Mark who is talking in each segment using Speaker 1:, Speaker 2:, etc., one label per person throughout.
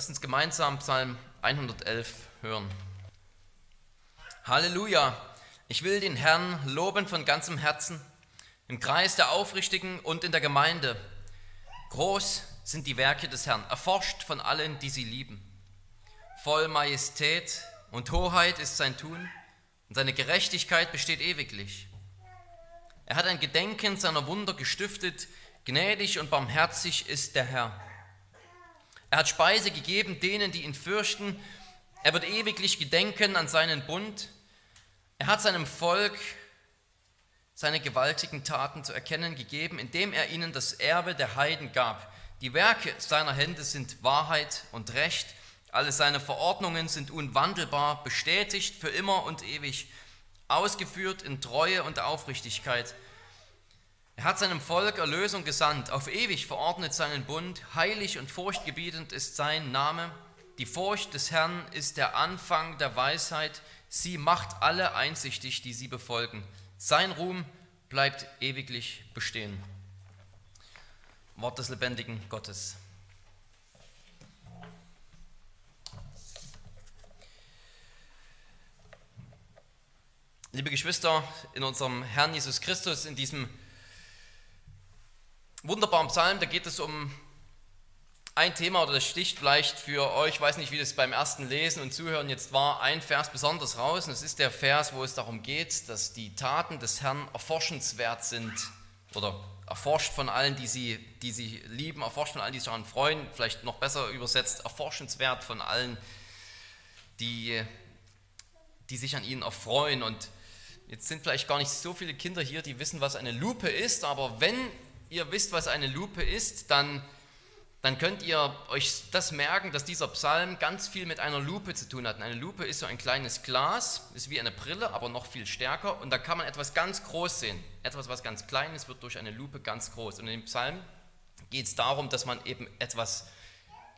Speaker 1: Lass uns gemeinsam Psalm 111 hören. Halleluja! Ich will den Herrn loben von ganzem Herzen, im Kreis der Aufrichtigen und in der Gemeinde. Groß sind die Werke des Herrn, erforscht von allen, die sie lieben. Voll Majestät und Hoheit ist sein Tun, und seine Gerechtigkeit besteht ewiglich. Er hat ein Gedenken seiner Wunder gestiftet, gnädig und barmherzig ist der Herr. Er hat Speise gegeben denen, die ihn fürchten. Er wird ewiglich gedenken an seinen Bund. Er hat seinem Volk seine gewaltigen Taten zu erkennen gegeben, indem er ihnen das Erbe der Heiden gab. Die Werke seiner Hände sind Wahrheit und Recht. Alle seine Verordnungen sind unwandelbar, bestätigt für immer und ewig, ausgeführt in Treue und Aufrichtigkeit. Er hat seinem Volk Erlösung gesandt, auf ewig verordnet seinen Bund, heilig und furchtgebietend ist sein Name. Die Furcht des Herrn ist der Anfang der Weisheit, sie macht alle einsichtig, die sie befolgen. Sein Ruhm bleibt ewiglich bestehen. Wort des lebendigen Gottes. Liebe Geschwister, in unserem Herrn Jesus Christus, in diesem wunderbaren Psalm, da geht es um ein Thema oder das sticht vielleicht für euch, ich weiß nicht, wie das beim ersten Lesen und Zuhören jetzt war, ein Vers besonders raus. Und es ist der Vers, wo es darum geht, dass die Taten des Herrn erforschenswert sind oder erforscht von allen, die sie, die sie lieben, erforscht von allen, die sich daran freuen, vielleicht noch besser übersetzt, erforschenswert von allen, die, die sich an ihnen erfreuen. Und jetzt sind vielleicht gar nicht so viele Kinder hier, die wissen, was eine Lupe ist, aber wenn ihr wisst, was eine Lupe ist, dann, dann könnt ihr euch das merken, dass dieser Psalm ganz viel mit einer Lupe zu tun hat. Eine Lupe ist so ein kleines Glas, ist wie eine Brille, aber noch viel stärker. Und da kann man etwas ganz groß sehen. Etwas, was ganz klein ist, wird durch eine Lupe ganz groß. Und in dem Psalm geht es darum, dass man eben etwas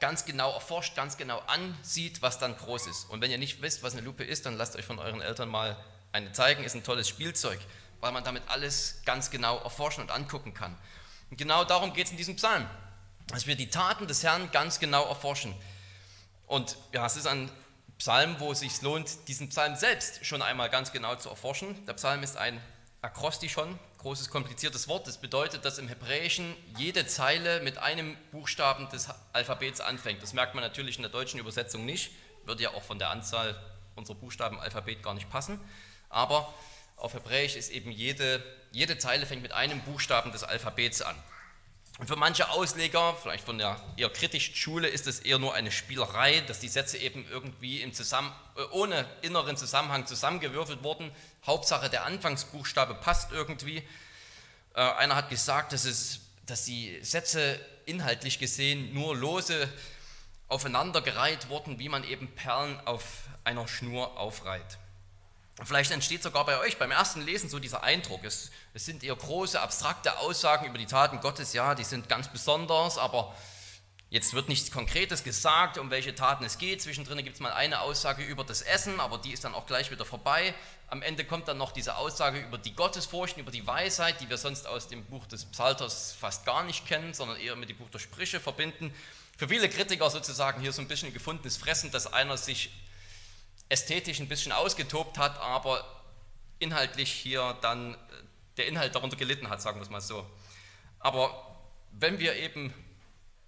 Speaker 1: ganz genau erforscht, ganz genau ansieht, was dann groß ist. Und wenn ihr nicht wisst, was eine Lupe ist, dann lasst euch von euren Eltern mal eine zeigen. Ist ein tolles Spielzeug, weil man damit alles ganz genau erforschen und angucken kann. Und genau darum geht es in diesem Psalm, dass wir die Taten des Herrn ganz genau erforschen. Und ja, es ist ein Psalm, wo es sich lohnt, diesen Psalm selbst schon einmal ganz genau zu erforschen. Der Psalm ist ein Akrostichon, großes kompliziertes Wort. Das bedeutet, dass im Hebräischen jede Zeile mit einem Buchstaben des Alphabets anfängt. Das merkt man natürlich in der deutschen Übersetzung nicht, würde ja auch von der Anzahl unserer Buchstaben Alphabet gar nicht passen. Aber auf Hebräisch ist eben jede, jede Zeile fängt mit einem Buchstaben des Alphabets an. Und für manche Ausleger, vielleicht von der eher kritischen Schule, ist es eher nur eine Spielerei, dass die Sätze eben irgendwie im Zusammen, äh, ohne inneren Zusammenhang zusammengewürfelt wurden. Hauptsache der Anfangsbuchstabe passt irgendwie. Äh, einer hat gesagt, dass, es, dass die Sätze inhaltlich gesehen nur lose aufeinandergereiht wurden, wie man eben Perlen auf einer Schnur aufreiht. Vielleicht entsteht sogar bei euch beim ersten Lesen so dieser Eindruck, es, es, sind eher große, abstrakte Aussagen über die Taten Gottes, ja, die sind ganz besonders, aber jetzt wird nichts Konkretes gesagt, um welche Taten es geht. Zwischendrin gibt es mal eine Aussage über das Essen, aber die ist dann auch gleich wieder vorbei. Am Ende kommt dann noch diese Aussage über die Gottesfurcht, über die Weisheit, die wir sonst aus dem Buch des Psalters fast gar nicht kennen, sondern eher mit dem Buch der Sprüche verbinden. Für viele Kritiker sozusagen hier so ein bisschen gefundenes Fressen, dass einer sich ästhetisch ein bisschen ausgetobt hat, aber inhaltlich hier dann äh, der Inhalt darunter gelitten hat, sagen wir es mal so. Aber wenn wir eben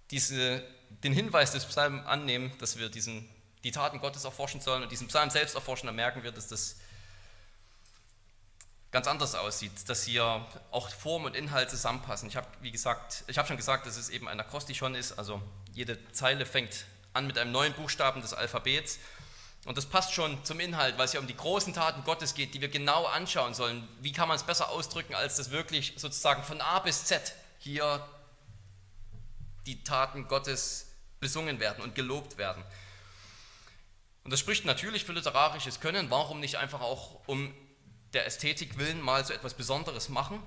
Speaker 1: diese, den Hinweis des Psalms annehmen, dass wir diesen, die Taten Gottes erforschen sollen und diesen Psalm selbst erforschen, dann merken wir, dass das ganz anders aussieht, dass hier auch Form und Inhalt zusammenpassen. Ich habe, wie gesagt, ich habe schon gesagt, dass es eben ein Akrostichon ist, also jede Zeile fängt an mit einem neuen Buchstaben des Alphabets und das passt schon zum Inhalt, weil es ja um die großen Taten Gottes geht, die wir genau anschauen sollen. Wie kann man es besser ausdrücken, als das wirklich sozusagen von A bis Z hier die Taten Gottes besungen werden und gelobt werden. Und das spricht natürlich für literarisches Können. Warum nicht einfach auch um der Ästhetik willen mal so etwas Besonderes machen?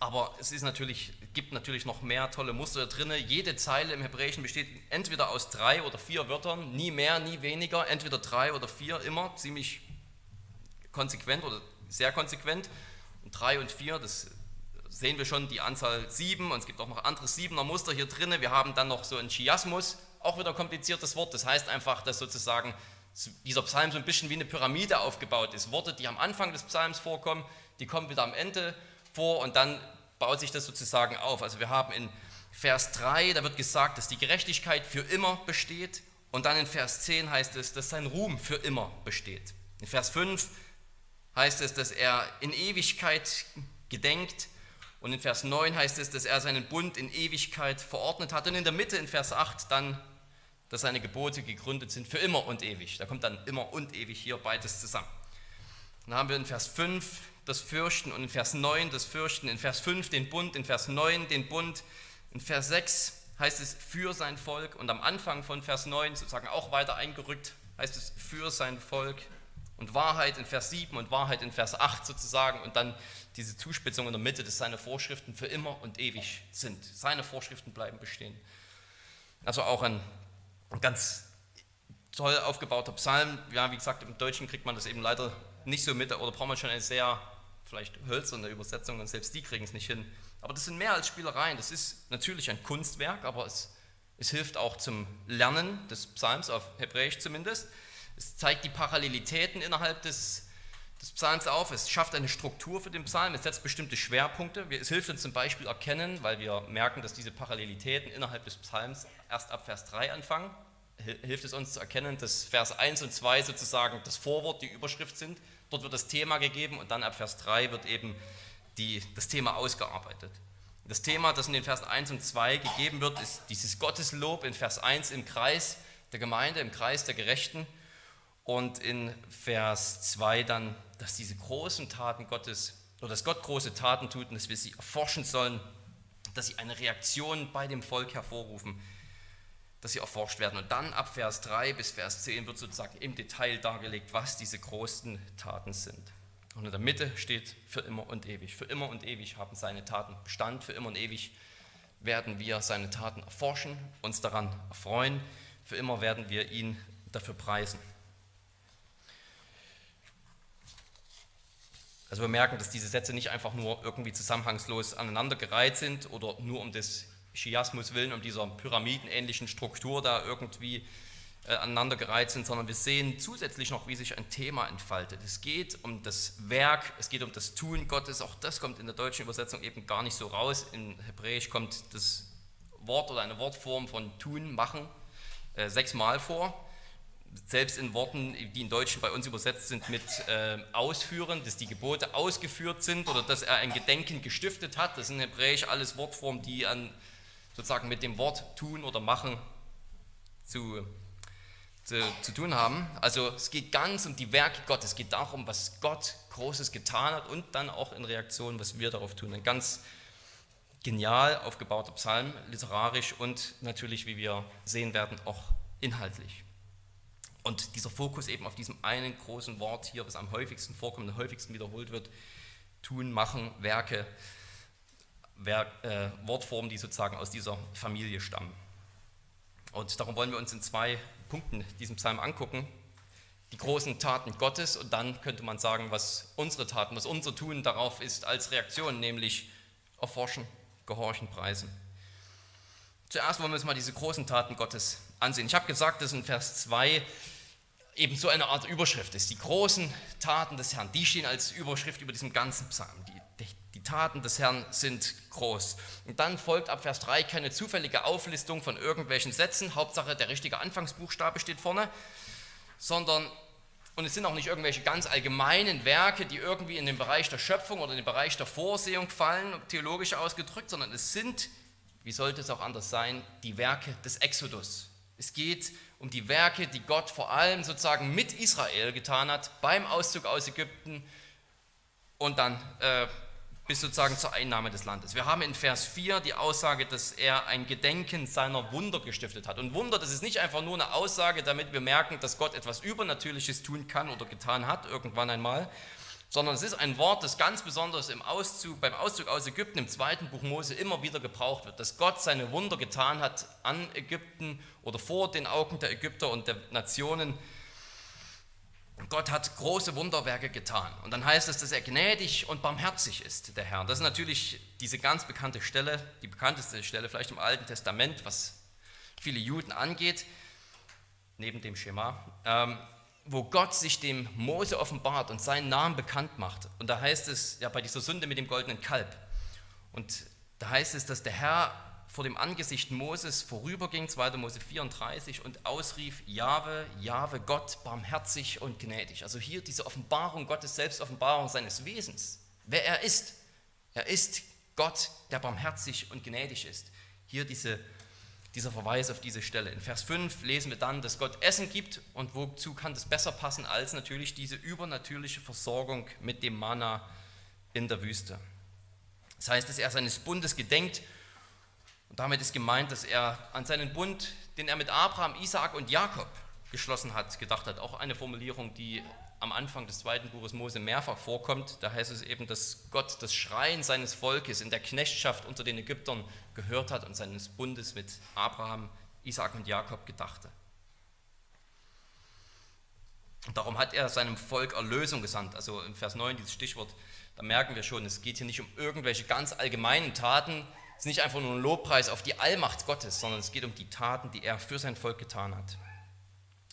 Speaker 1: Aber es ist natürlich, gibt natürlich noch mehr tolle Muster drin. Jede Zeile im Hebräischen besteht entweder aus drei oder vier Wörtern, nie mehr, nie weniger, entweder drei oder vier, immer ziemlich konsequent oder sehr konsequent. Und drei und vier, das sehen wir schon, die Anzahl sieben und es gibt auch noch andere siebener Muster hier drin. Wir haben dann noch so einen Chiasmus, auch wieder ein kompliziertes Wort. Das heißt einfach, dass sozusagen dieser Psalm so ein bisschen wie eine Pyramide aufgebaut ist. Worte, die am Anfang des Psalms vorkommen, die kommen wieder am Ende vor und dann baut sich das sozusagen auf. Also wir haben in Vers 3, da wird gesagt, dass die Gerechtigkeit für immer besteht. Und dann in Vers 10 heißt es, dass sein Ruhm für immer besteht. In Vers 5 heißt es, dass er in Ewigkeit gedenkt. Und in Vers 9 heißt es, dass er seinen Bund in Ewigkeit verordnet hat. Und in der Mitte in Vers 8 dann, dass seine Gebote gegründet sind für immer und ewig. Da kommt dann immer und ewig hier beides zusammen. Dann haben wir in Vers 5 das Fürchten und in Vers 9 das Fürchten, in Vers 5 den Bund, in Vers 9 den Bund, in Vers 6 heißt es für sein Volk und am Anfang von Vers 9 sozusagen auch weiter eingerückt heißt es für sein Volk und Wahrheit in Vers 7 und Wahrheit in Vers 8 sozusagen und dann diese Zuspitzung in der Mitte, dass seine Vorschriften für immer und ewig sind. Seine Vorschriften bleiben bestehen. Also auch ein ganz toll aufgebauter Psalm. Ja, wie gesagt, im Deutschen kriegt man das eben leider nicht so mit oder braucht man schon eine sehr vielleicht hölzerne Übersetzung und selbst die kriegen es nicht hin. Aber das sind mehr als Spielereien. Das ist natürlich ein Kunstwerk, aber es, es hilft auch zum Lernen des Psalms, auf Hebräisch zumindest. Es zeigt die Parallelitäten innerhalb des, des Psalms auf. Es schafft eine Struktur für den Psalm. Es setzt bestimmte Schwerpunkte. Es hilft uns zum Beispiel erkennen, weil wir merken, dass diese Parallelitäten innerhalb des Psalms erst ab Vers 3 anfangen. Hilft es uns zu erkennen, dass Vers 1 und 2 sozusagen das Vorwort, die Überschrift sind. Dort wird das Thema gegeben und dann ab Vers 3 wird eben die, das Thema ausgearbeitet. Das Thema, das in den Versen 1 und 2 gegeben wird, ist dieses Gotteslob in Vers 1 im Kreis der Gemeinde, im Kreis der Gerechten und in Vers 2 dann, dass diese großen Taten Gottes, oder dass Gott große Taten tut und dass wir sie erforschen sollen, dass sie eine Reaktion bei dem Volk hervorrufen, dass sie erforscht werden. Und dann ab Vers 3 bis Vers 10 wird sozusagen im Detail dargelegt, was diese großen Taten sind. Und in der Mitte steht für immer und ewig. Für immer und ewig haben seine Taten Bestand. Für immer und ewig werden wir seine Taten erforschen, uns daran erfreuen. Für immer werden wir ihn dafür preisen. Also wir merken, dass diese Sätze nicht einfach nur irgendwie zusammenhangslos aneinandergereiht sind oder nur um des Chiasmus willen, um dieser pyramidenähnlichen Struktur da irgendwie äh, aneinandergereiht sind, sondern wir sehen zusätzlich noch, wie sich ein Thema entfaltet. Es geht um das Werk, es geht um das Tun Gottes. Auch das kommt in der deutschen Übersetzung eben gar nicht so raus. In Hebräisch kommt das Wort oder eine Wortform von tun, machen äh, sechsmal vor. Selbst in Worten, die im Deutschen bei uns übersetzt sind mit äh, ausführen, dass die Gebote ausgeführt sind oder dass er ein Gedenken gestiftet hat. Das sind in Hebräisch alles Wortformen, die an sozusagen mit dem Wort tun oder machen zu zu, zu tun haben. Also es geht ganz um die Werke Gottes, es geht darum, was Gott Großes getan hat und dann auch in Reaktion, was wir darauf tun. Ein ganz genial aufgebauter Psalm, literarisch und natürlich, wie wir sehen werden, auch inhaltlich. Und dieser Fokus eben auf diesem einen großen Wort hier, was am häufigsten vorkommt, am häufigsten wiederholt wird, tun, machen, Werke, Werk, äh, Wortformen, die sozusagen aus dieser Familie stammen. Und darum wollen wir uns in zwei Punkten diesen Psalm angucken. Die großen Taten Gottes und dann könnte man sagen, was unsere Taten, was unser Tun darauf ist als Reaktion, nämlich erforschen, gehorchen, preisen. Zuerst wollen wir uns mal diese großen Taten Gottes ansehen. Ich habe gesagt, dass in Vers 2 eben so eine Art Überschrift ist. Die großen Taten des Herrn, die stehen als Überschrift über diesem ganzen Psalm. Die, Taten des Herrn sind groß. Und dann folgt ab Vers 3 keine zufällige Auflistung von irgendwelchen Sätzen, Hauptsache der richtige Anfangsbuchstabe steht vorne, sondern, und es sind auch nicht irgendwelche ganz allgemeinen Werke, die irgendwie in den Bereich der Schöpfung oder in den Bereich der Vorsehung fallen, theologisch ausgedrückt, sondern es sind, wie sollte es auch anders sein, die Werke des Exodus. Es geht um die Werke, die Gott vor allem sozusagen mit Israel getan hat, beim Auszug aus Ägypten und dann äh, bis sozusagen zur Einnahme des Landes. Wir haben in Vers 4 die Aussage, dass er ein Gedenken seiner Wunder gestiftet hat. Und Wunder, das ist nicht einfach nur eine Aussage, damit wir merken, dass Gott etwas Übernatürliches tun kann oder getan hat, irgendwann einmal, sondern es ist ein Wort, das ganz besonders im Auszug, beim Auszug aus Ägypten im zweiten Buch Mose immer wieder gebraucht wird, dass Gott seine Wunder getan hat an Ägypten oder vor den Augen der Ägypter und der Nationen Gott hat große Wunderwerke getan. Und dann heißt es, dass er gnädig und barmherzig ist, der Herr. Das ist natürlich diese ganz bekannte Stelle, die bekannteste Stelle vielleicht im Alten Testament, was viele Juden angeht, neben dem Schema, ähm, wo Gott sich dem Mose offenbart und seinen Namen bekannt macht. Und da heißt es ja bei dieser Sünde mit dem goldenen Kalb. Und da heißt es, dass der Herr vor dem Angesicht Moses vorüberging, 2. Mose 34, und ausrief, Jahwe, Jahwe, Gott, barmherzig und gnädig. Also hier diese Offenbarung Gottes, Selbstoffenbarung seines Wesens, wer er ist. Er ist Gott, der barmherzig und gnädig ist. Hier diese, dieser Verweis auf diese Stelle. In Vers 5 lesen wir dann, dass Gott Essen gibt und wozu kann das besser passen als natürlich diese übernatürliche Versorgung mit dem Manna in der Wüste. Das heißt, dass er seines Bundes gedenkt und damit ist gemeint, dass er an seinen Bund, den er mit Abraham, Isaak und Jakob geschlossen hat, gedacht hat. Auch eine Formulierung, die am Anfang des zweiten Buches Mose mehrfach vorkommt. Da heißt es eben, dass Gott das Schreien seines Volkes in der Knechtschaft unter den Ägyptern gehört hat und seines Bundes mit Abraham, Isaak und Jakob gedachte. Und darum hat er seinem Volk Erlösung gesandt. Also im Vers 9, dieses Stichwort, da merken wir schon, es geht hier nicht um irgendwelche ganz allgemeinen Taten, es ist nicht einfach nur ein Lobpreis auf die Allmacht Gottes, sondern es geht um die Taten, die er für sein Volk getan hat.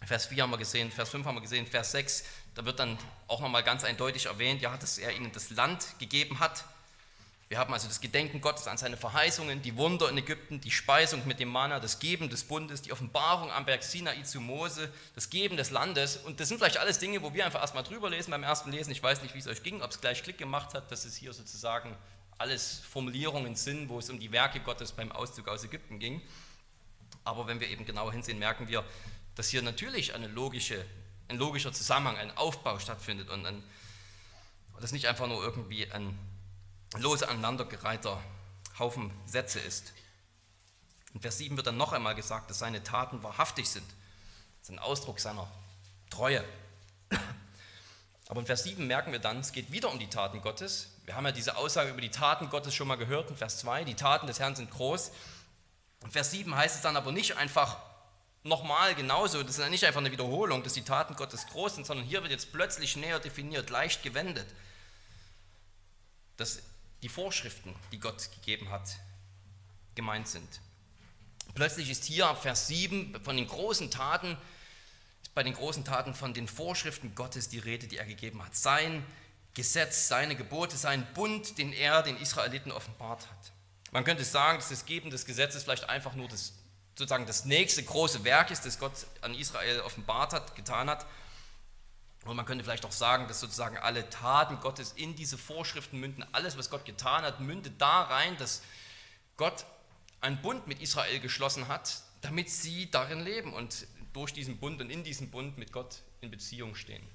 Speaker 1: Vers 4 haben wir gesehen, Vers 5 haben wir gesehen, Vers 6, da wird dann auch nochmal ganz eindeutig erwähnt, ja, dass er ihnen das Land gegeben hat. Wir haben also das Gedenken Gottes an seine Verheißungen, die Wunder in Ägypten, die Speisung mit dem Manna, das Geben des Bundes, die Offenbarung am Berg Sinai zu Mose, das Geben des Landes. Und das sind vielleicht alles Dinge, wo wir einfach erstmal drüber lesen beim ersten Lesen. Ich weiß nicht, wie es euch ging, ob es gleich Klick gemacht hat, dass es hier sozusagen alles Formulierungen sind, wo es um die Werke Gottes beim Auszug aus Ägypten ging. Aber wenn wir eben genauer hinsehen, merken wir, dass hier natürlich eine logische, ein logischer Zusammenhang, ein Aufbau stattfindet und ein, das nicht einfach nur irgendwie ein lose aneinandergereihter Haufen Sätze ist. In Vers 7 wird dann noch einmal gesagt, dass seine Taten wahrhaftig sind. Das ist ein Ausdruck seiner Treue. Aber in Vers 7 merken wir dann, es geht wieder um die Taten Gottes. Wir haben ja diese Aussage über die Taten Gottes schon mal gehört in Vers 2. Die Taten des Herrn sind groß. In Vers 7 heißt es dann aber nicht einfach nochmal genauso, das ist ja nicht einfach eine Wiederholung, dass die Taten Gottes groß sind, sondern hier wird jetzt plötzlich näher definiert, leicht gewendet, dass die Vorschriften, die Gott gegeben hat, gemeint sind. Plötzlich ist hier Vers 7 von den großen Taten bei den großen Taten von den Vorschriften Gottes die Rede, die er gegeben hat. Sein Gesetz, seine Gebote, sein Bund, den er den Israeliten offenbart hat. Man könnte sagen, dass das Geben des Gesetzes vielleicht einfach nur das, sozusagen das nächste große Werk ist, das Gott an Israel offenbart hat, getan hat. Und man könnte vielleicht auch sagen, dass sozusagen alle Taten Gottes in diese Vorschriften münden. Alles, was Gott getan hat, mündet da rein, dass Gott einen Bund mit Israel geschlossen hat, damit sie darin leben und durch diesen Bund und in diesem Bund mit Gott in Beziehung stehen.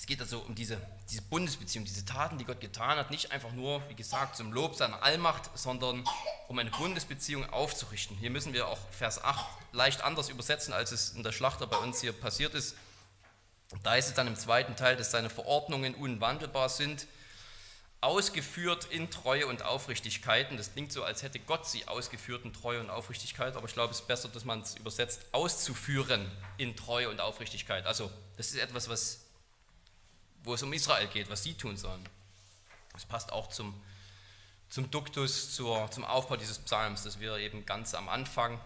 Speaker 1: Es geht also um diese, diese Bundesbeziehung, diese Taten, die Gott getan hat, nicht einfach nur, wie gesagt, zum Lob seiner Allmacht, sondern um eine Bundesbeziehung aufzurichten. Hier müssen wir auch Vers 8 leicht anders übersetzen, als es in der Schlachter bei uns hier passiert ist. Da ist es dann im zweiten Teil, dass seine Verordnungen unwandelbar sind ausgeführt in Treue und Aufrichtigkeit. Und das klingt so, als hätte Gott sie ausgeführt in Treue und Aufrichtigkeit, aber ich glaube, es ist besser, dass man es übersetzt, auszuführen in Treue und Aufrichtigkeit. Also, das ist etwas, was, wo es um Israel geht, was sie tun sollen. Das passt auch zum, zum Duktus, zur, zum Aufbau dieses Psalms, dass wir eben ganz am Anfang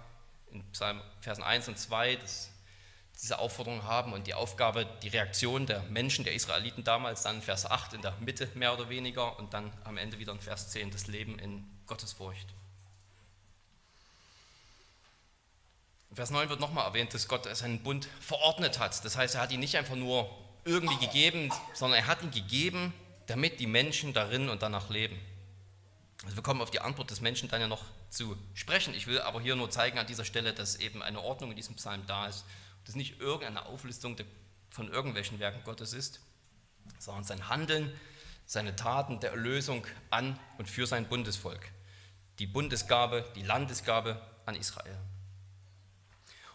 Speaker 1: in Psalm Versen 1 und 2, das diese Aufforderung haben und die Aufgabe, die Reaktion der Menschen, der Israeliten damals, dann Vers 8 in der Mitte mehr oder weniger und dann am Ende wieder in Vers 10 das Leben in Gottesfurcht. Vers 9 wird nochmal erwähnt, dass Gott seinen Bund verordnet hat. Das heißt, er hat ihn nicht einfach nur irgendwie gegeben, sondern er hat ihn gegeben, damit die Menschen darin und danach leben. Also wir kommen auf die Antwort des Menschen dann ja noch zu sprechen. Ich will aber hier nur zeigen an dieser Stelle, dass eben eine Ordnung in diesem Psalm da ist das nicht irgendeine Auflistung von irgendwelchen Werken Gottes ist, sondern sein Handeln, seine Taten der Erlösung an und für sein Bundesvolk. Die Bundesgabe, die Landesgabe an Israel.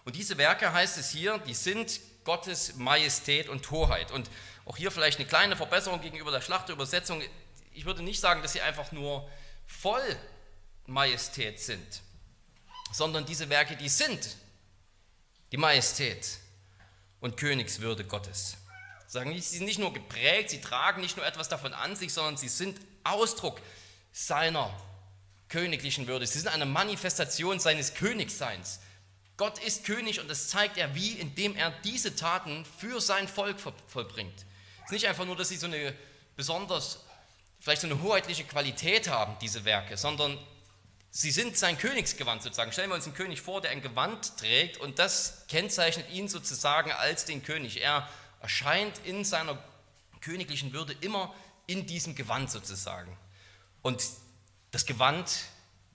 Speaker 1: Und diese Werke heißt es hier, die sind Gottes Majestät und Hoheit. Und auch hier vielleicht eine kleine Verbesserung gegenüber der Schlachterübersetzung. Ich würde nicht sagen, dass sie einfach nur voll Majestät sind, sondern diese Werke, die sind die Majestät und Königswürde Gottes. Sagen, sie sind nicht nur geprägt, sie tragen nicht nur etwas davon an sich, sondern sie sind Ausdruck seiner königlichen Würde. Sie sind eine Manifestation seines Königsseins. Gott ist König und das zeigt er wie, indem er diese Taten für sein Volk vollbringt. Es ist nicht einfach nur, dass sie so eine besonders, vielleicht so eine hoheitliche Qualität haben, diese Werke, sondern sie sind sein Königsgewand sozusagen. Stellen wir uns einen König vor, der ein Gewand trägt und das kennzeichnet ihn sozusagen als den König. Er erscheint in seiner königlichen Würde immer in diesem Gewand sozusagen. Und das Gewand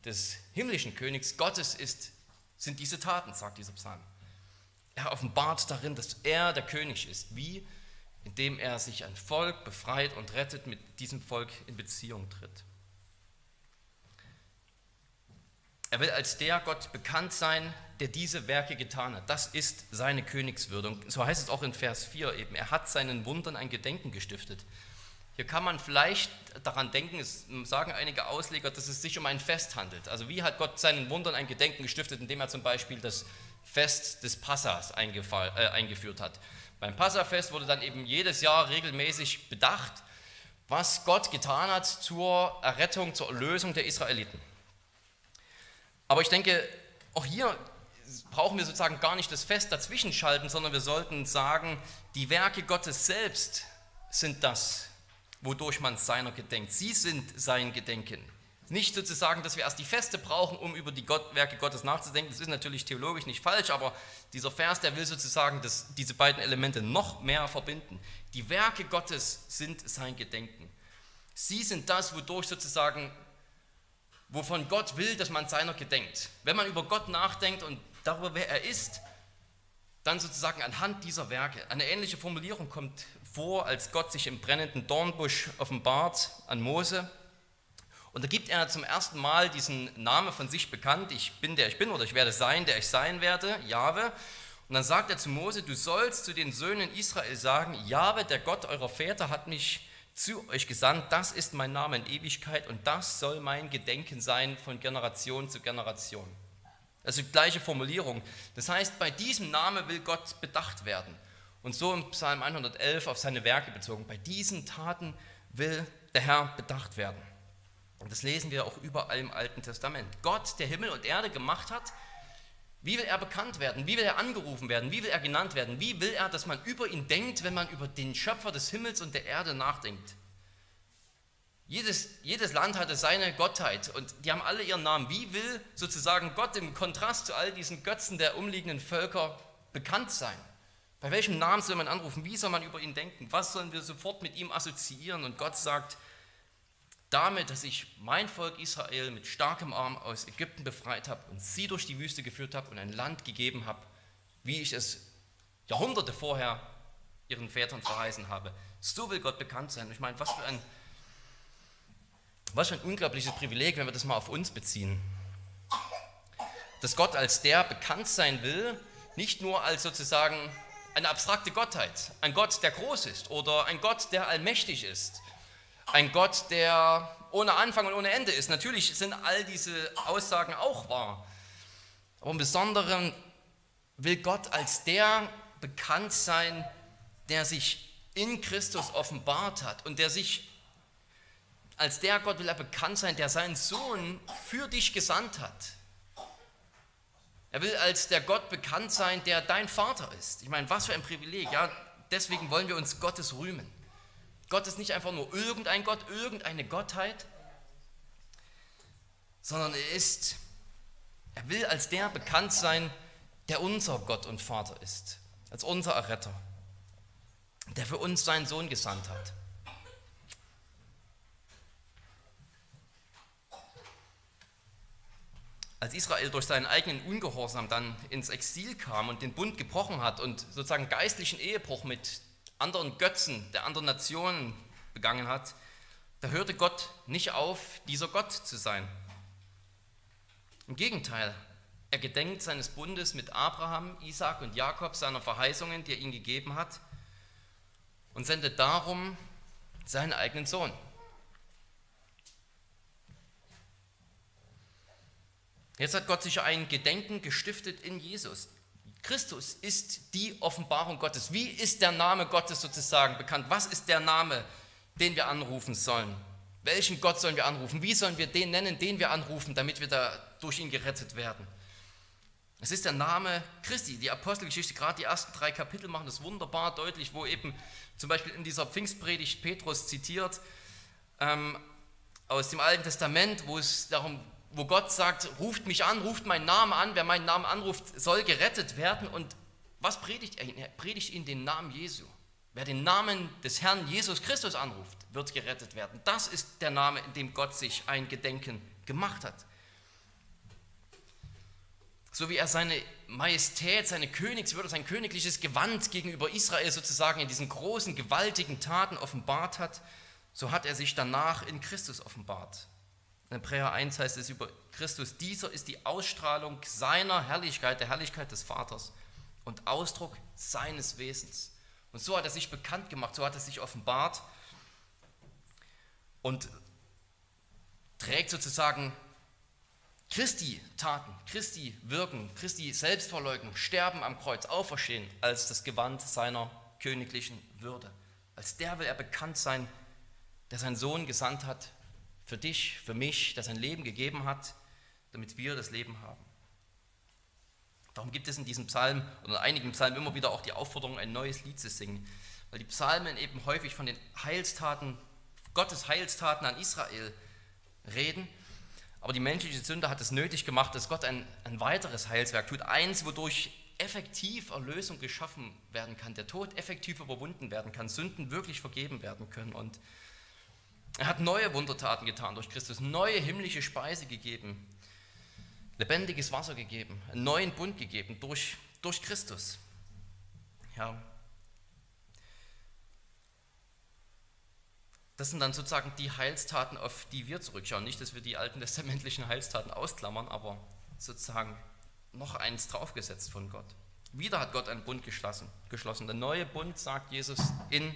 Speaker 1: des himmlischen Königs Gottes ist sind diese Taten, sagt dieser Psalm. Er offenbart darin, dass er der König ist. Wie? Indem er sich ein Volk befreit und rettet, mit diesem Volk in Beziehung tritt. Er will als der Gott bekannt sein, der diese Werke getan hat. Das ist seine Königswürde. So heißt es auch in Vers 4 eben. Er hat seinen Wundern ein Gedenken gestiftet. Hier kann man vielleicht daran denken, es sagen einige Ausleger, dass es sich um ein Fest handelt. Also wie hat Gott seinen Wundern ein Gedenken gestiftet, indem er zum Beispiel das Fest des Passas äh, eingeführt hat. Beim Passafest wurde dann eben jedes Jahr regelmäßig bedacht, was Gott getan hat zur Errettung, zur Erlösung der Israeliten. Aber ich denke, auch hier brauchen wir sozusagen gar nicht das Fest dazwischen schalten, sondern wir sollten sagen, die Werke Gottes selbst sind das, wodurch man seiner gedenkt. Sie sind sein Gedenken. Nicht sozusagen, dass wir erst die Feste brauchen, um über die Gott, Werke Gottes nachzudenken. Das ist natürlich theologisch nicht falsch, aber dieser Vers, der will sozusagen dass diese beiden Elemente noch mehr verbinden. Die Werke Gottes sind sein Gedenken. Sie sind das, wodurch sozusagen, wovon Gott will, dass man seiner gedenkt. Wenn man über Gott nachdenkt und darüber, wer er ist, dann sozusagen anhand dieser Werke. Eine ähnliche Formulierung kommt vor, als Gott sich im brennenden Dornbusch offenbart an Mose. Und da gibt er zum ersten Mal diesen Namen von sich bekannt, ich bin der ich bin oder ich werde sein, der ich sein werde, Jahwe. Und dann sagt er zu Mose, du sollst zu den Söhnen Israel sagen, Jahwe, der Gott eurer Väter, hat mich zu euch gesandt, das ist mein Name in Ewigkeit und das soll mein Gedenken sein von Generation zu Generation. Also die gleiche Formulierung. Das heißt, bei diesem Namen will Gott bedacht werden. Und so im Psalm 111 auf seine Werke bezogen. Bei diesen Taten will der Herr bedacht werden. Und das lesen wir auch überall im Alten Testament. Gott, der Himmel und Erde gemacht hat, wie will er bekannt werden? Wie will er angerufen werden? Wie will er genannt werden? Wie will er, dass man über ihn denkt, wenn man über den Schöpfer des Himmels und der Erde nachdenkt? Jedes, jedes Land hatte seine Gottheit und die haben alle ihren Namen. Wie will sozusagen Gott im Kontrast zu all diesen Götzen der umliegenden Völker bekannt sein? Bei welchem Namen soll man anrufen? Wie soll man über ihn denken? Was sollen wir sofort mit ihm assoziieren? Und Gott sagt, damit, dass ich mein Volk Israel mit starkem Arm aus Ägypten befreit habe und sie durch die Wüste geführt habe und ein Land gegeben habe, wie ich es Jahrhunderte vorher ihren Vätern verheißen habe. So will Gott bekannt sein. Ich meine, was für ein, was für ein unglaubliches Privileg, wenn wir das mal auf uns beziehen. Dass Gott als der bekannt sein will, nicht nur als sozusagen eine abstrakte Gottheit, ein Gott, der groß ist oder ein Gott, der allmächtig ist, ein Gott, der ohne Anfang und ohne Ende ist. Natürlich sind all diese Aussagen auch wahr, aber im Besonderen will Gott als der bekannt sein, der sich in Christus offenbart hat und der sich als der Gott will er bekannt sein, der seinen Sohn für dich gesandt hat. Er will als der Gott bekannt sein, der dein Vater ist. Ich meine, was für ein Privileg. Ja, deswegen wollen wir uns Gottes rühmen. Gott ist nicht einfach nur irgendein Gott, irgendeine Gottheit, sondern er ist, er will als der bekannt sein, der unser Gott und Vater ist, als unser Erretter, der für uns seinen Sohn gesandt hat. Als Israel durch seinen eigenen Ungehorsam dann ins Exil kam und den Bund gebrochen hat und sozusagen geistlichen Ehebruch mit anderen Götzen der anderen Nationen begangen hat, da hörte Gott nicht auf, dieser Gott zu sein. Im Gegenteil, er gedenkt seines Bundes mit Abraham, Isaac und Jakob, seiner Verheißungen, die er ihnen gegeben hat, und sendet darum seinen eigenen Sohn. Jetzt hat Gott sich ein Gedenken gestiftet in Jesus. Christus ist die Offenbarung Gottes. Wie ist der Name Gottes sozusagen bekannt? Was ist der Name, den wir anrufen sollen? Welchen Gott sollen wir anrufen? Wie sollen wir den nennen, den wir anrufen, damit wir da durch ihn gerettet werden? Es ist der Name Christi. Die Apostelgeschichte, gerade die ersten drei Kapitel machen das wunderbar deutlich, wo eben zum Beispiel in dieser Pfingstpredigt Petrus zitiert ähm, aus dem Alten Testament, wo es darum, wo Gott sagt, ruft mich an, ruft meinen Namen an, wer meinen Namen anruft, soll gerettet werden. Und was predigt er? Er predigt ihn den Namen Jesu. Wer den Namen des Herrn Jesus Christus anruft, wird gerettet werden. Das ist der Name, in dem Gott sich ein Gedenken gemacht hat. So wie er seine Majestät, seine Königswürde, sein königliches Gewand gegenüber Israel sozusagen in diesen großen, gewaltigen Taten offenbart hat, so hat er sich danach in Christus offenbart. In Hebräer 1 heißt es über Christus, dieser ist die Ausstrahlung seiner Herrlichkeit, der Herrlichkeit des Vaters und Ausdruck seines Wesens. Und so hat er sich bekannt gemacht, so hat er sich offenbart und trägt sozusagen Christi Taten, Christi Wirken, Christi Selbstverleugnung, Sterben am Kreuz, Auferstehen als das Gewand seiner königlichen Würde. Als der will er bekannt sein, der seinen Sohn gesandt hat für dich, für mich, der sein Leben gegeben hat, damit wir das Leben haben. Darum gibt es in diesem Psalm oder in einigen Psalmen immer wieder auch die Aufforderung, ein neues Lied zu singen, weil die Psalmen eben häufig von den Heilstaten, Gottes Heilstaten an Israel reden. Aber die menschliche Sünde hat es nötig gemacht, dass Gott ein, ein weiteres Heilswerk tut, eins, wodurch effektiv Erlösung geschaffen werden kann, der Tod effektiv überwunden werden kann, Sünden wirklich vergeben werden können. Und er hat neue Wundertaten getan durch Christus, neue himmlische Speise gegeben, lebendiges Wasser gegeben, einen neuen Bund gegeben durch, durch Christus. Ja. Das sind dann sozusagen die Heilstaten, auf die wir zurückschauen. Nicht, dass wir die alten testamentlichen Heilstaten ausklammern, aber sozusagen noch eins draufgesetzt von Gott. Wieder hat Gott einen Bund geschlossen. geschlossen. Der neue Bund, sagt Jesus, in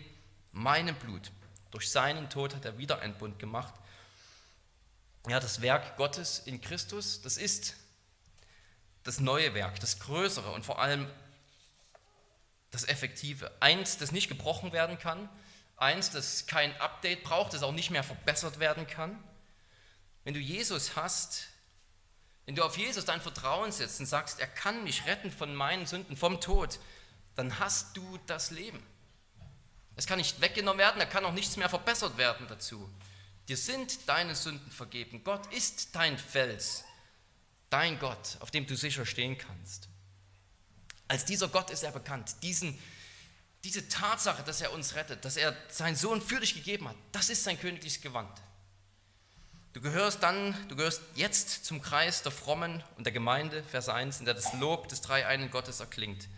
Speaker 1: meinem Blut. Durch seinen Tod hat er wieder einen Bund gemacht ja, das Werk Gottes in Christus, das ist das neue Werk, das größere und vor allem das effektive. Eins, das nicht gebrochen werden kann, eins, das kein Update braucht, das auch nicht mehr verbessert werden kann. Wenn du Jesus hast, wenn du auf Jesus dein Vertrauen setzt und sagst, er kann mich retten von meinen Sünden, vom Tod, dann hast du das Leben. Es kann nicht weggenommen werden, da kann auch nichts mehr verbessert werden dazu. Dir sind deine Sünden vergeben. Gott ist dein Fels, dein Gott, auf dem du sicher stehen kannst. Als dieser Gott ist er bekannt. Diesen, diese Tatsache, dass er uns rettet, dass er seinen Sohn für dich gegeben hat, das ist sein königliches Gewand. Du gehörst dann, du gehörst jetzt zum Kreis der Frommen und der Gemeinde, Vers 1, in der das Lob des dreieinen Gottes erklingt.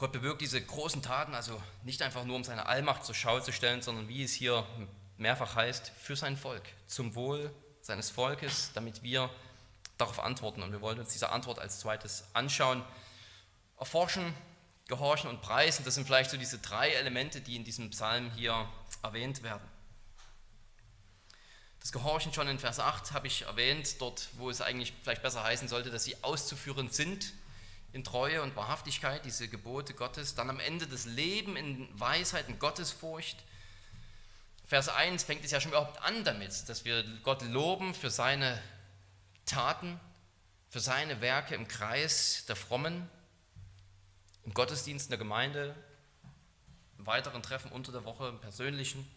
Speaker 1: Gott bewirkt diese großen Taten also nicht einfach nur, um seine Allmacht zur Schau zu stellen, sondern wie es hier mehrfach heißt, für sein Volk, zum Wohl seines Volkes, damit wir darauf antworten. Und wir wollen uns diese Antwort als zweites anschauen. Erforschen, gehorchen und preisen, das sind vielleicht so diese drei Elemente, die in diesem Psalm hier erwähnt werden. Das Gehorchen schon in Vers 8 habe ich erwähnt, dort wo es eigentlich vielleicht besser heißen sollte, dass sie auszuführen sind in Treue und Wahrhaftigkeit, diese Gebote Gottes, dann am Ende das Leben in Weisheit und Gottesfurcht. Vers 1 fängt es ja schon überhaupt an damit, dass wir Gott loben für seine Taten, für seine Werke im Kreis der Frommen, im Gottesdienst in der Gemeinde, im weiteren Treffen unter der Woche, im persönlichen.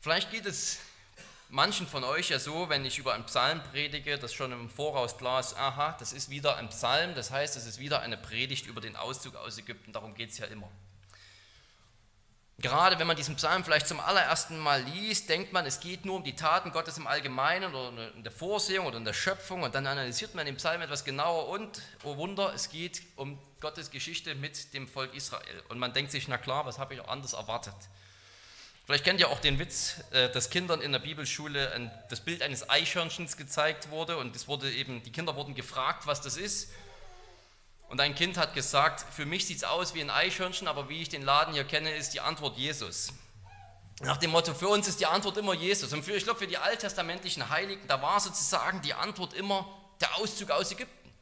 Speaker 1: Vielleicht geht es manchen von euch ja so, wenn ich über einen Psalm predige, dass schon im Voraus klar ist, aha, das ist wieder ein Psalm, das heißt, es ist wieder eine Predigt über den Auszug aus Ägypten, darum geht es ja immer. Gerade wenn man diesen Psalm vielleicht zum allerersten Mal liest, denkt man, es geht nur um die Taten Gottes im Allgemeinen oder in der Vorsehung oder in der Schöpfung und dann analysiert man den Psalm etwas genauer und, oh Wunder, es geht um Gottes Geschichte mit dem Volk Israel. Und man denkt sich, na klar, was habe ich auch anders erwartet? Vielleicht kennt ihr auch den Witz, äh, dass Kindern in der Bibelschule das Bild eines Eichhörnchens gezeigt wurde und es wurde eben, die Kinder wurden gefragt, was das ist. Und ein Kind hat gesagt, für mich sieht es aus wie ein Eichhörnchen, aber wie ich den Laden hier kenne, ist die Antwort Jesus. Nach dem Motto, für uns ist die Antwort immer Jesus. Und für, ich glaube, für die alttestamentlichen Heiligen, da war sozusagen die Antwort immer der Auszug aus Ägypten.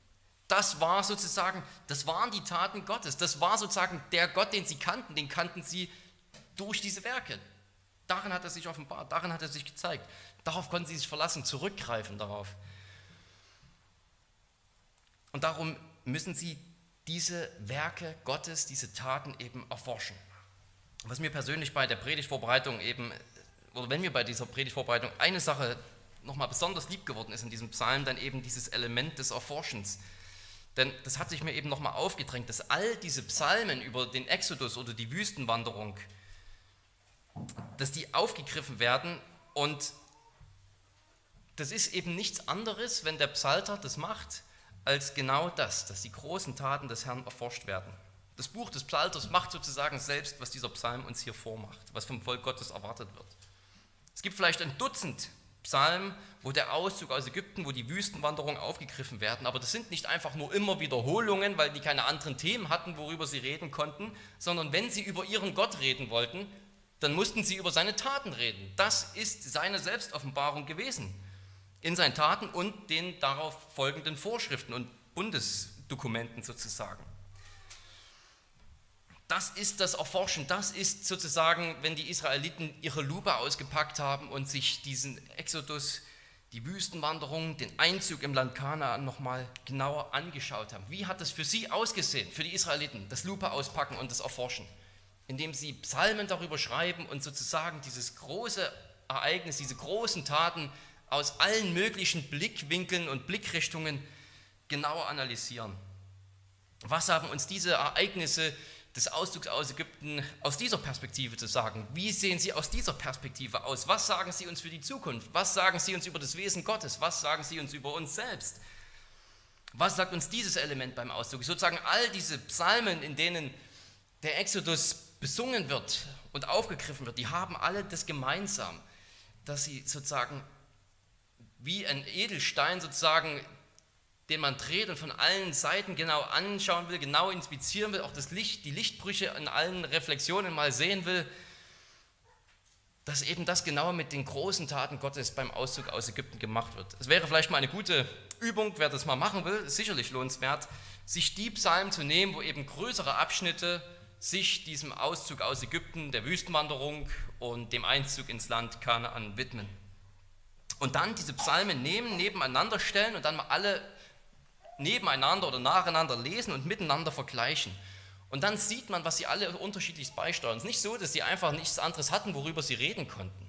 Speaker 1: Das war sozusagen, das waren die Taten Gottes. Das war sozusagen der Gott, den sie kannten, den kannten sie durch diese Werke. Darin hat er sich offenbart, darin hat er sich gezeigt. Darauf konnten sie sich verlassen, zurückgreifen darauf. Und darum müssen sie diese Werke Gottes, diese Taten eben erforschen. Was mir persönlich bei der Predigtvorbereitung eben, oder wenn mir bei dieser Predigtvorbereitung eine Sache nochmal besonders lieb geworden ist in diesem Psalm, dann eben dieses Element des Erforschens. Denn das hat sich mir eben nochmal aufgedrängt, dass all diese Psalmen über den Exodus oder die Wüstenwanderung, dass die aufgegriffen werden und das ist eben nichts anderes, wenn der Psalter das macht, als genau das, dass die großen Taten des Herrn erforscht werden. Das Buch des Psalters macht sozusagen selbst, was dieser Psalm uns hier vormacht, was vom Volk Gottes erwartet wird. Es gibt vielleicht ein Dutzend Psalmen, wo der Auszug aus Ägypten, wo die Wüstenwanderung aufgegriffen werden, aber das sind nicht einfach nur immer Wiederholungen, weil die keine anderen Themen hatten, worüber sie reden konnten, sondern wenn sie über ihren Gott reden wollten, dann mussten sie über seine Taten reden. Das ist seine Selbstoffenbarung gewesen in seinen Taten und den darauf folgenden Vorschriften und Bundesdokumenten sozusagen. Das ist das Erforschen, das ist sozusagen, wenn die Israeliten ihre Lupe ausgepackt haben und sich diesen Exodus, die Wüstenwanderung, den Einzug im Land Kanaan nochmal genauer angeschaut haben. Wie hat das für sie ausgesehen, für die Israeliten, das Lupe auspacken und das Erforschen? Indem sie Psalmen darüber schreiben und sozusagen dieses große Ereignis, diese großen Taten aus allen möglichen Blickwinkeln und Blickrichtungen genauer analysieren. Was haben uns diese Ereignisse des Auszugs aus Ägypten aus dieser Perspektive zu sagen? Wie sehen sie aus dieser Perspektive aus? Was sagen sie uns für die Zukunft? Was sagen sie uns über das Wesen Gottes? Was sagen sie uns über uns selbst? Was sagt uns dieses Element beim Auszug? Sozusagen all diese Psalmen, in denen der Exodus besungen wird und aufgegriffen wird, die haben alle das gemeinsam, dass sie sozusagen wie ein Edelstein sozusagen, den man dreht und von allen Seiten genau anschauen will, genau inspizieren will, auch das Licht, die Lichtbrüche in allen Reflexionen mal sehen will, dass eben das genau mit den großen Taten Gottes beim Auszug aus Ägypten gemacht wird. Es wäre vielleicht mal eine gute Übung, wer das mal machen will, sicherlich lohnenswert, sich die Psalmen zu nehmen, wo eben größere Abschnitte sich diesem Auszug aus Ägypten, der Wüstenwanderung und dem Einzug ins Land Kanaan widmen. Und dann diese Psalmen nehmen, nebeneinander stellen und dann mal alle nebeneinander oder nacheinander lesen und miteinander vergleichen. Und dann sieht man, was sie alle unterschiedlich beisteuern. Es ist nicht so, dass sie einfach nichts anderes hatten, worüber sie reden konnten,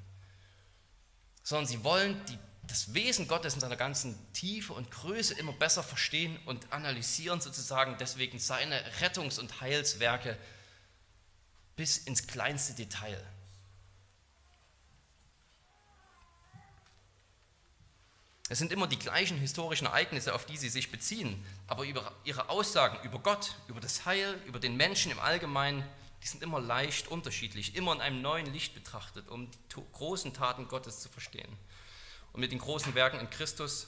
Speaker 1: sondern sie wollen die, das Wesen Gottes in seiner ganzen Tiefe und Größe immer besser verstehen und analysieren sozusagen deswegen seine Rettungs- und Heilswerke bis ins kleinste Detail. Es sind immer die gleichen historischen Ereignisse, auf die sie sich beziehen, aber ihre Aussagen über Gott, über das Heil, über den Menschen im Allgemeinen, die sind immer leicht unterschiedlich, immer in einem neuen Licht betrachtet, um die großen Taten Gottes zu verstehen. Und mit den großen Werken in Christus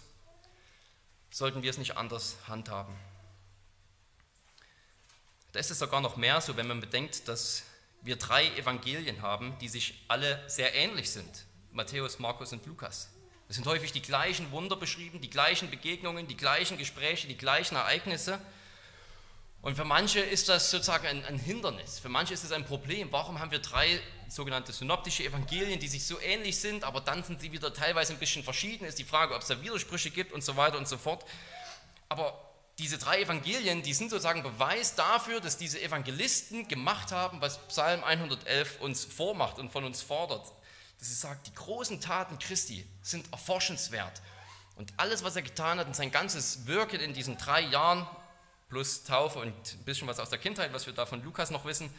Speaker 1: sollten wir es nicht anders handhaben. Da ist es sogar noch mehr so, wenn man bedenkt, dass wir drei Evangelien haben, die sich alle sehr ähnlich sind. Matthäus, Markus und Lukas. Es sind häufig die gleichen Wunder beschrieben, die gleichen Begegnungen, die gleichen Gespräche, die gleichen Ereignisse. Und für manche ist das sozusagen ein, ein, Hindernis, für manche ist es ein Problem. Warum haben wir drei sogenannte synoptische Evangelien, die sich so ähnlich sind, aber dann sind sie wieder teilweise ein bisschen verschieden? Ist die Frage, ob es da Widersprüche gibt und so weiter und so fort. Aber diese drei Evangelien, die sind sozusagen Beweis dafür, dass diese Evangelisten gemacht haben, was Psalm 111 uns vormacht und von uns fordert dass sie sagt, die großen Taten Christi sind erforschenswert. Und alles, was er getan hat und sein ganzes Wirken in diesen drei Jahren, plus Taufe und ein bisschen was aus der Kindheit, was wir da von Lukas noch wissen,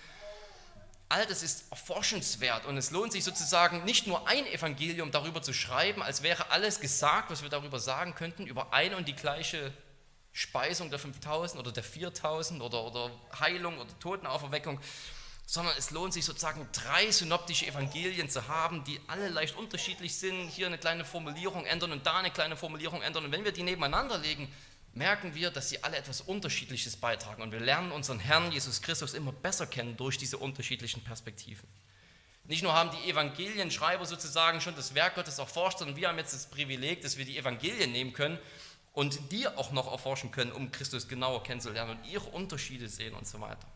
Speaker 1: all das ist erforschenswert und es lohnt sich sozusagen nicht nur ein Evangelium darüber zu schreiben, als wäre alles gesagt, was wir darüber sagen könnten, über eine und die gleiche Speisung der 5000 oder der 4000 oder, oder Heilung oder Totenauferweckung, sondern es lohnt sich sozusagen drei synoptische Evangelien zu haben, die alle leicht unterschiedlich sind, hier eine kleine Formulierung ändern und da eine kleine Formulierung ändern. Und wenn wir die nebeneinander legen, merken wir, dass sie alle etwas Unterschiedliches beitragen. Und wir lernen unseren Herrn Jesus Christus immer besser kennen durch diese unterschiedlichen Perspektiven. Nicht nur haben die Evangelienschreiber sozusagen schon das Werk Gottes erforscht, sondern wir haben jetzt das Privileg, dass wir die Evangelien nehmen können und die auch noch erforschen können, um Christus genauer kennenzulernen und ihre Unterschiede sehen und so weiter.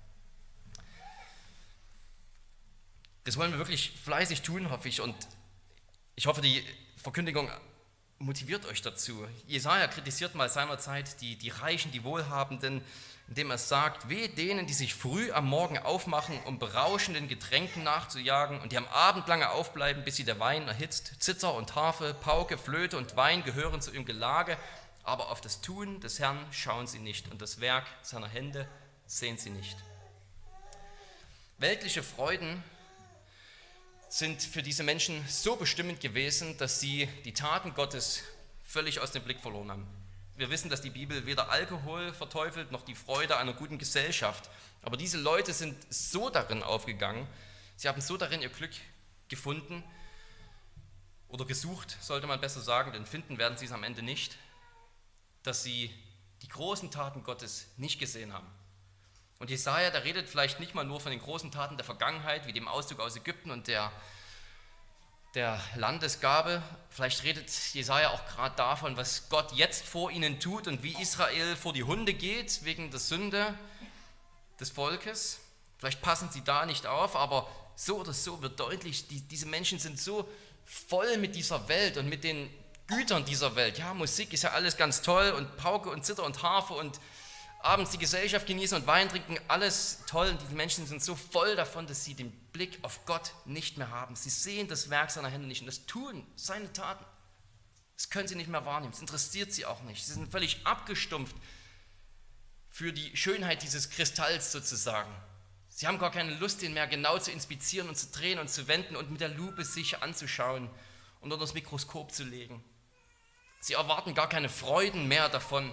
Speaker 1: Das wollen wir wirklich fleißig tun, hoffe ich. Und ich hoffe, die Verkündigung motiviert euch dazu. Jesaja kritisiert mal seinerzeit die, die Reichen, die Wohlhabenden, indem er sagt: Weh denen, die sich früh am Morgen aufmachen, um berauschenden Getränken nachzujagen und die am Abend lange aufbleiben, bis sie der Wein erhitzt. Zither und Harfe, Pauke, Flöte und Wein gehören zu ihrem Gelage, aber auf das Tun des Herrn schauen sie nicht und das Werk seiner Hände sehen sie nicht. Weltliche Freuden sind für diese Menschen so bestimmend gewesen, dass sie die Taten Gottes völlig aus dem Blick verloren haben. Wir wissen, dass die Bibel weder Alkohol verteufelt noch die Freude einer guten Gesellschaft. Aber diese Leute sind so darin aufgegangen, sie haben so darin ihr Glück gefunden oder gesucht, sollte man besser sagen, denn finden werden sie es am Ende nicht, dass sie die großen Taten Gottes nicht gesehen haben. Und Jesaja, der redet vielleicht nicht mal nur von den großen Taten der Vergangenheit, wie dem Auszug aus Ägypten und der, der Landesgabe. Vielleicht redet Jesaja auch gerade davon, was Gott jetzt vor ihnen tut und wie Israel vor die Hunde geht wegen der Sünde des Volkes. Vielleicht passen sie da nicht auf, aber so oder so wird deutlich, die, diese Menschen sind so voll mit dieser Welt und mit den Gütern dieser Welt. Ja, Musik ist ja alles ganz toll und Pauke und Zitter und Harfe und abends die Gesellschaft genießen und Wein trinken, alles toll. Und die Menschen sind so voll davon, dass sie den Blick auf Gott nicht mehr haben. Sie sehen das Werk seiner Hände nicht und das tun seine Taten. Das können sie nicht mehr wahrnehmen. Das interessiert sie auch nicht. Sie sind völlig abgestumpft für die Schönheit dieses Kristalls sozusagen. Sie haben gar keine Lust, ihn mehr genau zu inspizieren und zu drehen und zu wenden und mit der Lupe sich anzuschauen und unter das Mikroskop zu legen. Sie erwarten gar keine Freuden mehr davon,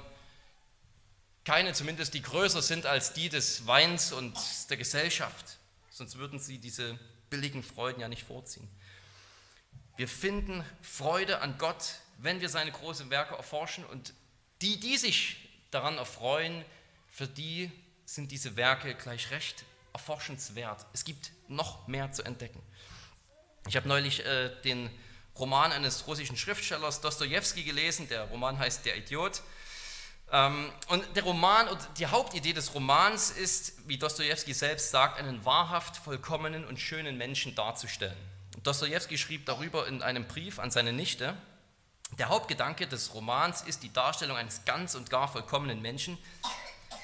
Speaker 1: keine zumindest, die größer sind als die des Weins und der Gesellschaft. Sonst würden sie diese billigen Freuden ja nicht vorziehen. Wir finden Freude an Gott, wenn wir seine großen Werke erforschen. Und die, die sich daran erfreuen, für die sind diese Werke gleich recht erforschenswert. Es gibt noch mehr zu entdecken. Ich habe neulich äh, den Roman eines russischen Schriftstellers Dostoevsky gelesen. Der Roman heißt Der Idiot. Ähm, und der Roman und die Hauptidee des Romans ist, wie Dostoevsky selbst sagt, einen wahrhaft vollkommenen und schönen Menschen darzustellen. Dostoevsky schrieb darüber in einem Brief an seine Nichte, der Hauptgedanke des Romans ist die Darstellung eines ganz und gar vollkommenen Menschen.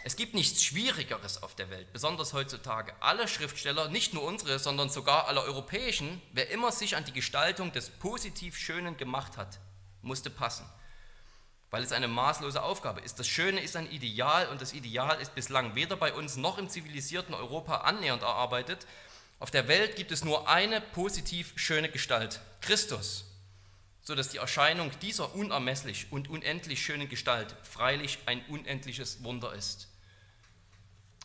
Speaker 1: Es gibt nichts Schwierigeres auf der Welt, besonders heutzutage. Alle Schriftsteller, nicht nur unsere, sondern sogar alle europäischen, wer immer sich an die Gestaltung des positiv Schönen gemacht hat, musste passen weil es eine maßlose Aufgabe ist. Das Schöne ist ein Ideal und das Ideal ist bislang weder bei uns noch im zivilisierten Europa annähernd erarbeitet. Auf der Welt gibt es nur eine positiv schöne Gestalt, Christus, so dass die Erscheinung dieser unermesslich und unendlich schönen Gestalt freilich ein unendliches Wunder ist.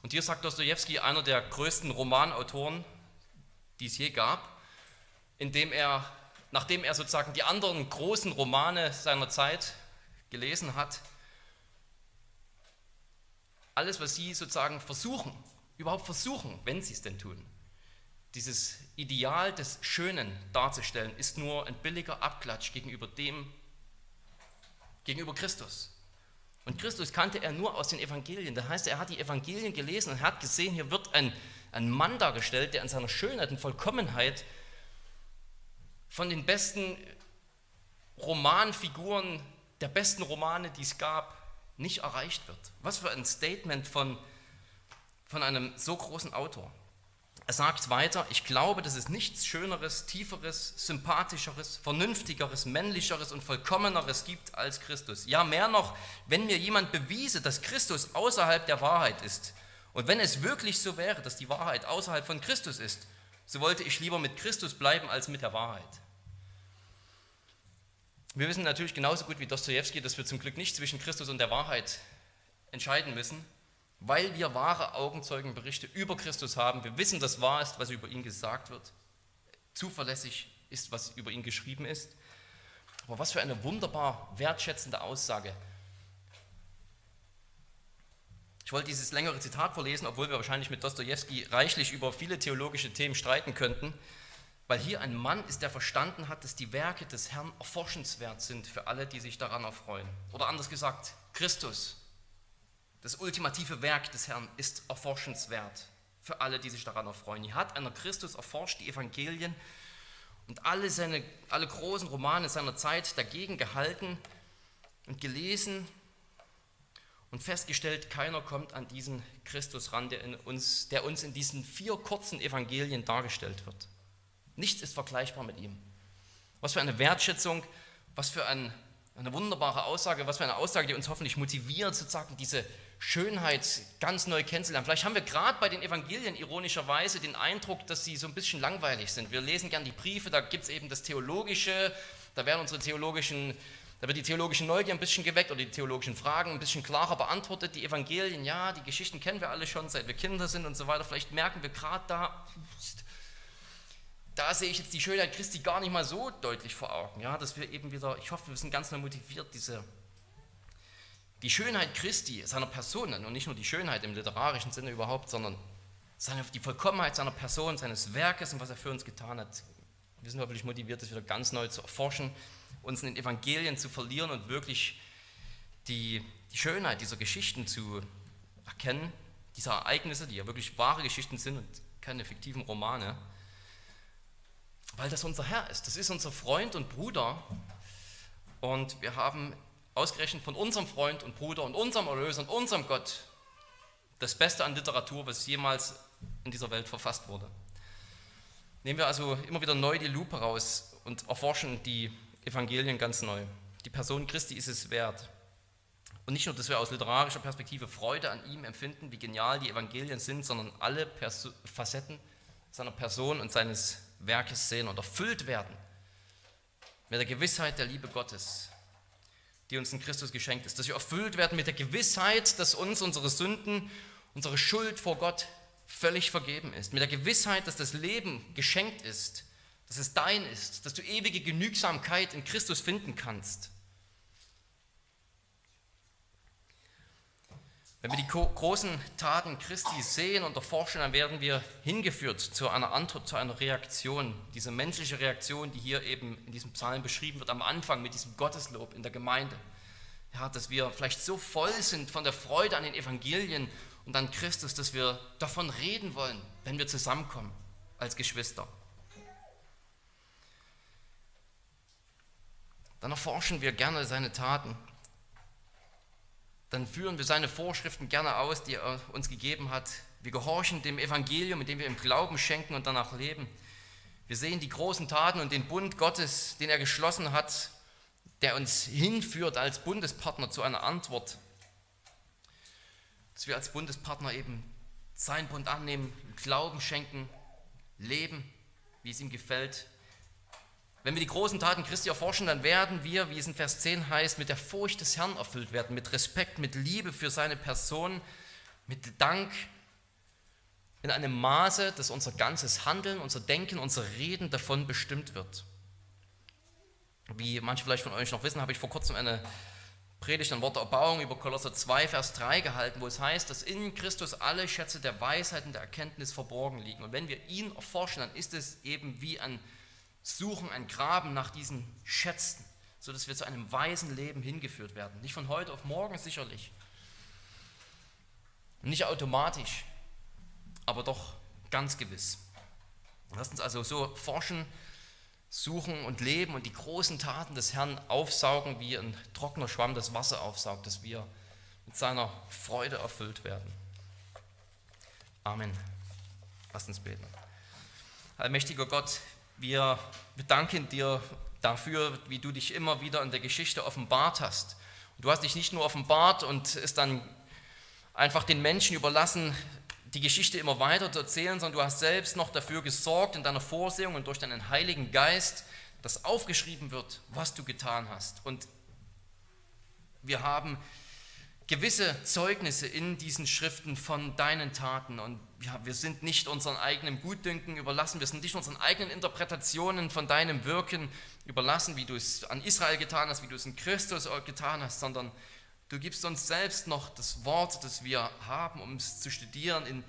Speaker 1: Und hier sagt Dostoevsky, einer der größten Romanautoren, die es je gab, indem er, nachdem er sozusagen die anderen großen Romane seiner Zeit gelesen hat, alles, was sie sozusagen versuchen, überhaupt versuchen, wenn sie es denn tun, dieses Ideal des Schönen darzustellen, ist nur ein billiger Abklatsch gegenüber dem, gegenüber Christus. Und Christus kannte er nur aus den Evangelien. Das heißt, er hat die Evangelien gelesen und hat gesehen, hier wird ein, ein Mann dargestellt, der in seiner Schönheit und Vollkommenheit von den besten Romanfiguren der besten Romane, die es gab, nicht erreicht wird. Was für ein Statement von, von einem so großen Autor. Er sagt weiter, ich glaube, dass es nichts Schöneres, Tieferes, Sympathischeres, Vernünftigeres, Männlicheres und Vollkommeneres gibt als Christus. Ja, mehr noch, wenn mir jemand bewiese, dass Christus außerhalb der Wahrheit ist. Und wenn es wirklich so wäre, dass die Wahrheit außerhalb von Christus ist, so wollte ich lieber mit Christus bleiben als mit der Wahrheit. Wir wissen natürlich genauso gut wie Dostoevsky, dass wir zum Glück nicht zwischen Christus und der Wahrheit entscheiden müssen, weil wir wahre Augenzeugenberichte über Christus haben. Wir wissen, dass wahr ist, was über ihn gesagt wird. Zuverlässig ist, was über ihn geschrieben ist. Aber was für eine wunderbar wertschätzende Aussage. Ich wollte dieses längere Zitat vorlesen, obwohl wir wahrscheinlich mit Dostoevsky reichlich über viele theologische Themen streiten könnten. Weil hier ein Mann ist, der verstanden hat, dass die Werke des Herrn erforschenswert sind für alle, die sich daran erfreuen. Oder anders gesagt, Christus, das ultimative Werk des Herrn, ist erforschenswert
Speaker 2: für alle, die sich daran erfreuen. Hier hat einer Christus erforscht die Evangelien und alle, seine, alle großen Romane seiner Zeit dagegen gehalten und gelesen und festgestellt, keiner kommt an diesen Christus ran, der, uns, der uns in diesen vier kurzen Evangelien dargestellt wird. Nichts ist vergleichbar mit ihm. Was für eine Wertschätzung, was für ein, eine wunderbare Aussage, was für eine Aussage, die uns hoffentlich motiviert, sozusagen diese Schönheit ganz neu kennenzulernen. Vielleicht haben wir gerade bei den Evangelien ironischerweise den Eindruck, dass sie so ein bisschen langweilig sind. Wir lesen gern die Briefe, da gibt es eben das Theologische, da werden unsere theologischen, da wird die theologische Neugier ein bisschen geweckt oder die theologischen Fragen ein bisschen klarer beantwortet. Die Evangelien, ja, die Geschichten kennen wir alle schon, seit wir Kinder sind und so weiter. Vielleicht merken wir gerade da, da sehe ich jetzt die Schönheit Christi gar nicht mal so deutlich vor Augen. Ja, dass wir eben wieder, ich hoffe, wir sind ganz neu motiviert, diese die Schönheit Christi, seiner Person, und nicht nur die Schönheit im literarischen Sinne überhaupt, sondern seine, die Vollkommenheit seiner Person, seines Werkes und was er für uns getan hat. Wir sind hoffentlich motiviert, das wieder ganz neu zu erforschen, uns in den Evangelien zu verlieren und wirklich die, die Schönheit dieser Geschichten zu erkennen, dieser Ereignisse, die ja wirklich wahre Geschichten sind und keine fiktiven Romane, weil das unser Herr ist. Das ist unser Freund und Bruder und wir haben ausgerechnet von unserem Freund und Bruder und unserem Erlöser und unserem Gott das Beste an Literatur, was jemals in dieser Welt verfasst wurde. Nehmen wir also immer wieder neu die Lupe raus und erforschen die Evangelien ganz neu. Die Person Christi ist es wert. Und nicht nur, dass wir aus literarischer Perspektive Freude an ihm empfinden, wie genial die Evangelien sind, sondern alle Perso Facetten seiner Person und seines Werkes sehen und erfüllt werden mit der Gewissheit der Liebe Gottes, die uns in Christus geschenkt ist. Dass wir erfüllt werden mit der Gewissheit, dass uns unsere Sünden, unsere Schuld vor Gott völlig vergeben ist. Mit der Gewissheit, dass das Leben geschenkt ist, dass es dein ist, dass du ewige Genügsamkeit in Christus finden kannst. Wenn wir die großen Taten Christi sehen und erforschen, dann werden wir hingeführt zu einer Antwort, zu einer Reaktion. Diese menschliche Reaktion, die hier eben in diesem Psalm beschrieben wird, am Anfang mit diesem Gotteslob in der Gemeinde. Ja, dass wir vielleicht so voll sind von der Freude an den Evangelien und an Christus, dass wir davon reden wollen, wenn wir zusammenkommen als Geschwister. Dann erforschen wir gerne seine Taten dann führen wir seine Vorschriften gerne aus, die er uns gegeben hat. Wir gehorchen dem Evangelium, indem wir im Glauben schenken und danach leben. Wir sehen die großen Taten und den Bund Gottes, den er geschlossen hat, der uns hinführt als Bundespartner zu einer Antwort. Dass wir als Bundespartner eben seinen Bund annehmen, Glauben schenken, leben, wie es ihm gefällt wenn wir die großen Taten Christi erforschen, dann werden wir, wie es in Vers 10 heißt, mit der Furcht des Herrn erfüllt werden, mit Respekt, mit Liebe für seine Person, mit Dank, in einem Maße, dass unser ganzes Handeln, unser Denken, unser Reden davon bestimmt wird. Wie manche vielleicht von euch noch wissen, habe ich vor kurzem eine Predigt, ein Wort der Erbauung über Kolosser 2, Vers 3 gehalten, wo es heißt, dass in Christus alle Schätze der Weisheit und der Erkenntnis verborgen liegen. Und wenn wir ihn erforschen, dann ist es eben wie ein suchen ein Graben nach diesen Schätzen, sodass wir zu einem weisen Leben hingeführt werden. Nicht von heute auf morgen sicherlich. Nicht automatisch, aber doch ganz gewiss. Lasst uns also so forschen, suchen und leben und die großen Taten des Herrn aufsaugen, wie ein trockener Schwamm das Wasser aufsaugt, dass wir mit seiner Freude erfüllt werden. Amen. Lasst uns beten. Allmächtiger Gott, wir bedanken dir dafür, wie du dich immer wieder in der Geschichte offenbart hast. Du hast dich nicht nur offenbart und es dann einfach den Menschen überlassen, die Geschichte immer weiter zu erzählen, sondern du hast selbst noch dafür gesorgt in deiner Vorsehung und durch deinen Heiligen Geist, dass aufgeschrieben wird, was du getan hast. Und wir haben gewisse Zeugnisse in diesen Schriften von deinen Taten und ja, wir sind nicht unseren eigenen Gutdünken überlassen, wir sind nicht unseren eigenen Interpretationen von deinem Wirken überlassen, wie du es an Israel getan hast, wie du es in Christus getan hast, sondern du gibst uns selbst noch das Wort, das wir haben, um es zu studieren in,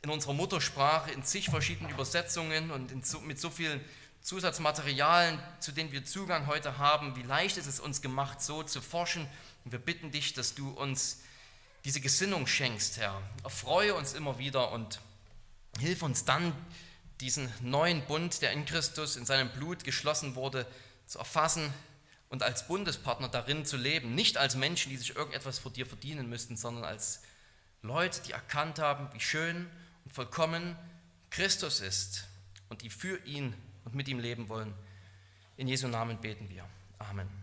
Speaker 2: in unserer Muttersprache, in zig verschiedenen Übersetzungen und so, mit so vielen Zusatzmaterialien, zu denen wir Zugang heute haben. Wie leicht ist es uns gemacht, so zu forschen. Und wir bitten dich, dass du uns diese Gesinnung schenkst, Herr. Erfreue uns immer wieder und hilf uns dann, diesen neuen Bund, der in Christus in seinem Blut geschlossen wurde, zu erfassen und als Bundespartner darin zu leben. Nicht als Menschen, die sich irgendetwas vor dir verdienen müssten, sondern als Leute, die erkannt haben, wie schön und vollkommen Christus ist und die für ihn und mit ihm leben wollen. In Jesu Namen beten wir. Amen.